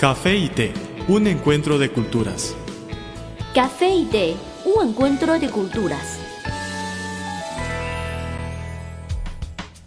Café y té, un encuentro de culturas. Café y té, un encuentro de culturas.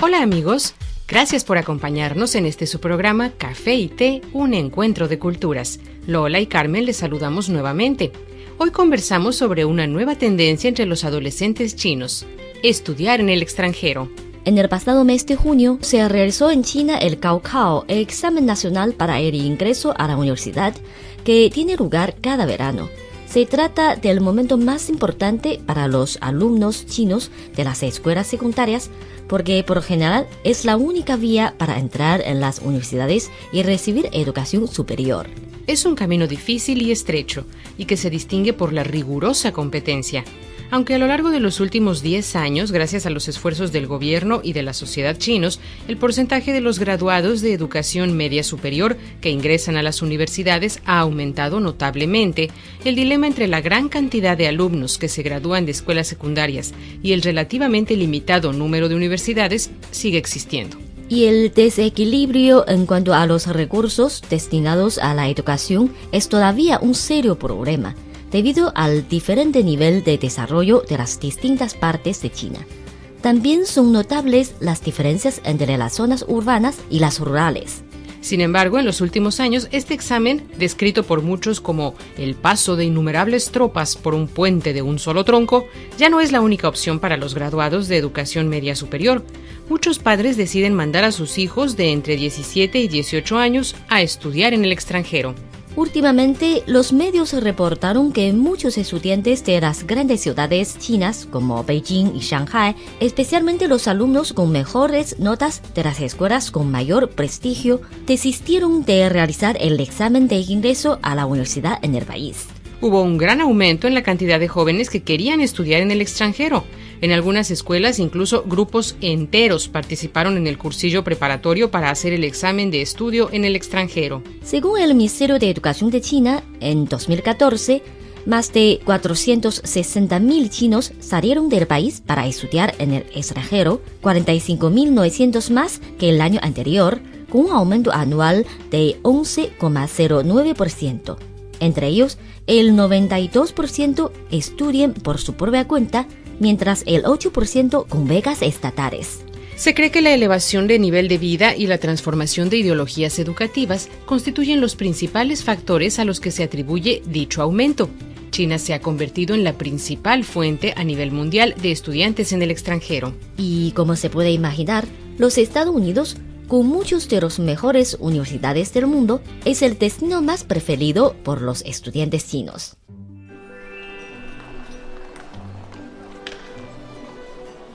Hola amigos, gracias por acompañarnos en este su programa Café y té, un encuentro de culturas. Lola y Carmen les saludamos nuevamente. Hoy conversamos sobre una nueva tendencia entre los adolescentes chinos, estudiar en el extranjero. En el pasado mes de junio se realizó en China el Cao el examen nacional para el ingreso a la universidad, que tiene lugar cada verano. Se trata del momento más importante para los alumnos chinos de las escuelas secundarias porque por general es la única vía para entrar en las universidades y recibir educación superior. Es un camino difícil y estrecho y que se distingue por la rigurosa competencia aunque a lo largo de los últimos 10 años, gracias a los esfuerzos del gobierno y de la sociedad chinos, el porcentaje de los graduados de educación media superior que ingresan a las universidades ha aumentado notablemente, el dilema entre la gran cantidad de alumnos que se gradúan de escuelas secundarias y el relativamente limitado número de universidades sigue existiendo. Y el desequilibrio en cuanto a los recursos destinados a la educación es todavía un serio problema debido al diferente nivel de desarrollo de las distintas partes de China. También son notables las diferencias entre las zonas urbanas y las rurales. Sin embargo, en los últimos años, este examen, descrito por muchos como el paso de innumerables tropas por un puente de un solo tronco, ya no es la única opción para los graduados de educación media superior. Muchos padres deciden mandar a sus hijos de entre 17 y 18 años a estudiar en el extranjero. Últimamente, los medios reportaron que muchos estudiantes de las grandes ciudades chinas como Beijing y Shanghai, especialmente los alumnos con mejores notas de las escuelas con mayor prestigio, desistieron de realizar el examen de ingreso a la universidad en el país. Hubo un gran aumento en la cantidad de jóvenes que querían estudiar en el extranjero. En algunas escuelas incluso grupos enteros participaron en el cursillo preparatorio para hacer el examen de estudio en el extranjero. Según el Ministerio de Educación de China, en 2014, más de 460.000 chinos salieron del país para estudiar en el extranjero, 45.900 más que el año anterior, con un aumento anual de 11,09%. Entre ellos, el 92% estudian por su propia cuenta mientras el 8% con becas estatales. Se cree que la elevación de nivel de vida y la transformación de ideologías educativas constituyen los principales factores a los que se atribuye dicho aumento. China se ha convertido en la principal fuente a nivel mundial de estudiantes en el extranjero. Y como se puede imaginar, los Estados Unidos, con muchos de los mejores universidades del mundo, es el destino más preferido por los estudiantes chinos.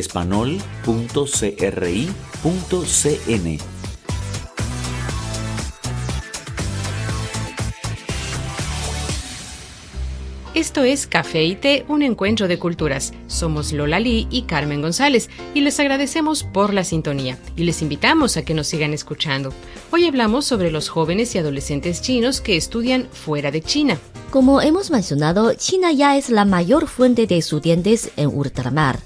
espanol.cri.cn. Esto es Café y Té, un encuentro de culturas. Somos Lola Lee y Carmen González y les agradecemos por la sintonía y les invitamos a que nos sigan escuchando. Hoy hablamos sobre los jóvenes y adolescentes chinos que estudian fuera de China. Como hemos mencionado, China ya es la mayor fuente de estudiantes en ultramar.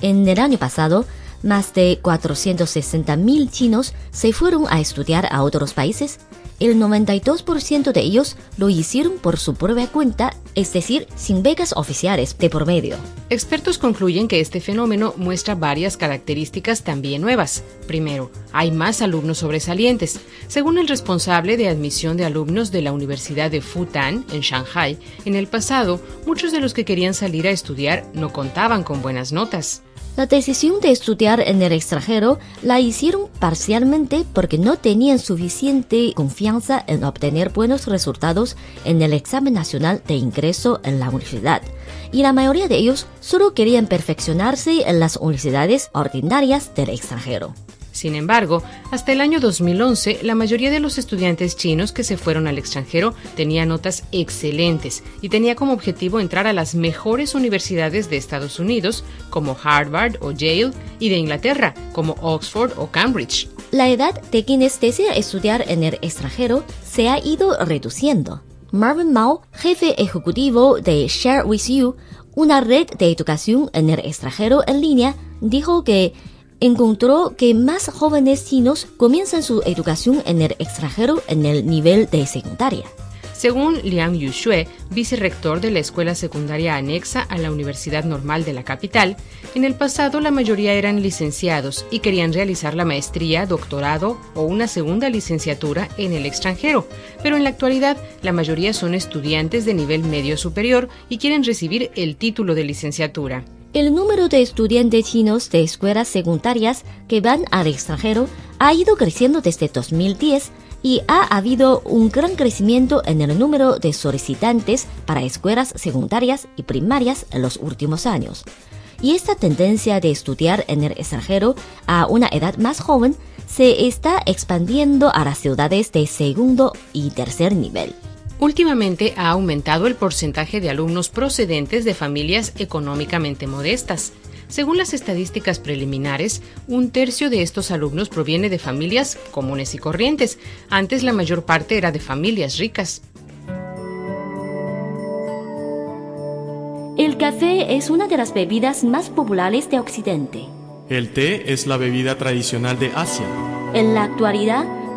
En el año pasado, más de 460.000 chinos se fueron a estudiar a otros países. El 92% de ellos lo hicieron por su propia cuenta, es decir, sin becas oficiales de por medio. Expertos concluyen que este fenómeno muestra varias características también nuevas. Primero, hay más alumnos sobresalientes. Según el responsable de admisión de alumnos de la Universidad de Futan, en Shanghai, en el pasado, muchos de los que querían salir a estudiar no contaban con buenas notas. La decisión de estudiar en el extranjero la hicieron parcialmente porque no tenían suficiente confianza en obtener buenos resultados en el examen nacional de ingreso en la universidad, y la mayoría de ellos solo querían perfeccionarse en las universidades ordinarias del extranjero. Sin embargo, hasta el año 2011, la mayoría de los estudiantes chinos que se fueron al extranjero tenían notas excelentes y tenía como objetivo entrar a las mejores universidades de Estados Unidos, como Harvard o Yale, y de Inglaterra, como Oxford o Cambridge. La edad de quienes desean estudiar en el extranjero se ha ido reduciendo. Marvin Mao, jefe ejecutivo de Share With You, una red de educación en el extranjero en línea, dijo que encontró que más jóvenes chinos comienzan su educación en el extranjero en el nivel de secundaria. Según Liang Yuxue, vicerrector de la escuela secundaria anexa a la Universidad Normal de la capital, en el pasado la mayoría eran licenciados y querían realizar la maestría, doctorado o una segunda licenciatura en el extranjero, pero en la actualidad la mayoría son estudiantes de nivel medio superior y quieren recibir el título de licenciatura. El número de estudiantes chinos de escuelas secundarias que van al extranjero ha ido creciendo desde 2010 y ha habido un gran crecimiento en el número de solicitantes para escuelas secundarias y primarias en los últimos años. Y esta tendencia de estudiar en el extranjero a una edad más joven se está expandiendo a las ciudades de segundo y tercer nivel. Últimamente ha aumentado el porcentaje de alumnos procedentes de familias económicamente modestas. Según las estadísticas preliminares, un tercio de estos alumnos proviene de familias comunes y corrientes. Antes la mayor parte era de familias ricas. El café es una de las bebidas más populares de Occidente. El té es la bebida tradicional de Asia. En la actualidad,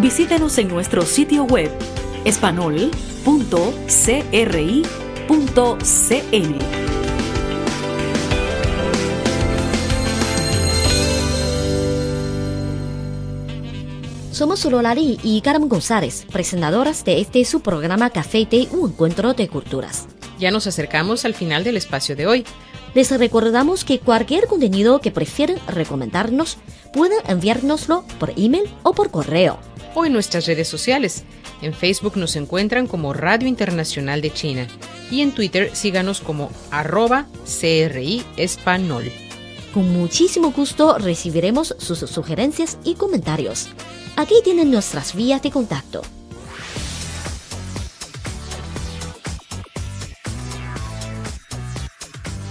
Visítenos en nuestro sitio web espanol.cri.cn. Somos Lolari y Carmen González, presentadoras de este su programa Café y Té, un encuentro de culturas. Ya nos acercamos al final del espacio de hoy. Les recordamos que cualquier contenido que prefieren recomendarnos pueden enviárnoslo por email o por correo o en nuestras redes sociales. En Facebook nos encuentran como Radio Internacional de China y en Twitter síganos como arroba CRI Espanol. Con muchísimo gusto recibiremos sus sugerencias y comentarios. Aquí tienen nuestras vías de contacto.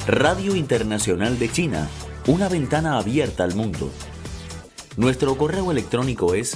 Radio Internacional de China, una ventana abierta al mundo. Nuestro correo electrónico es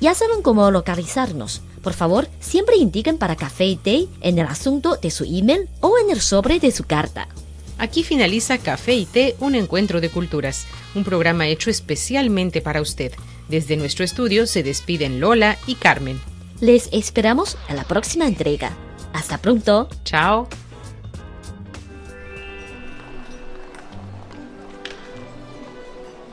Ya saben cómo localizarnos. Por favor, siempre indiquen para café y té en el asunto de su email o en el sobre de su carta. Aquí finaliza Café y Té, un encuentro de culturas, un programa hecho especialmente para usted. Desde nuestro estudio se despiden Lola y Carmen. Les esperamos en la próxima entrega. Hasta pronto. Chao.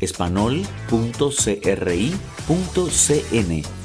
espanol.cri.cn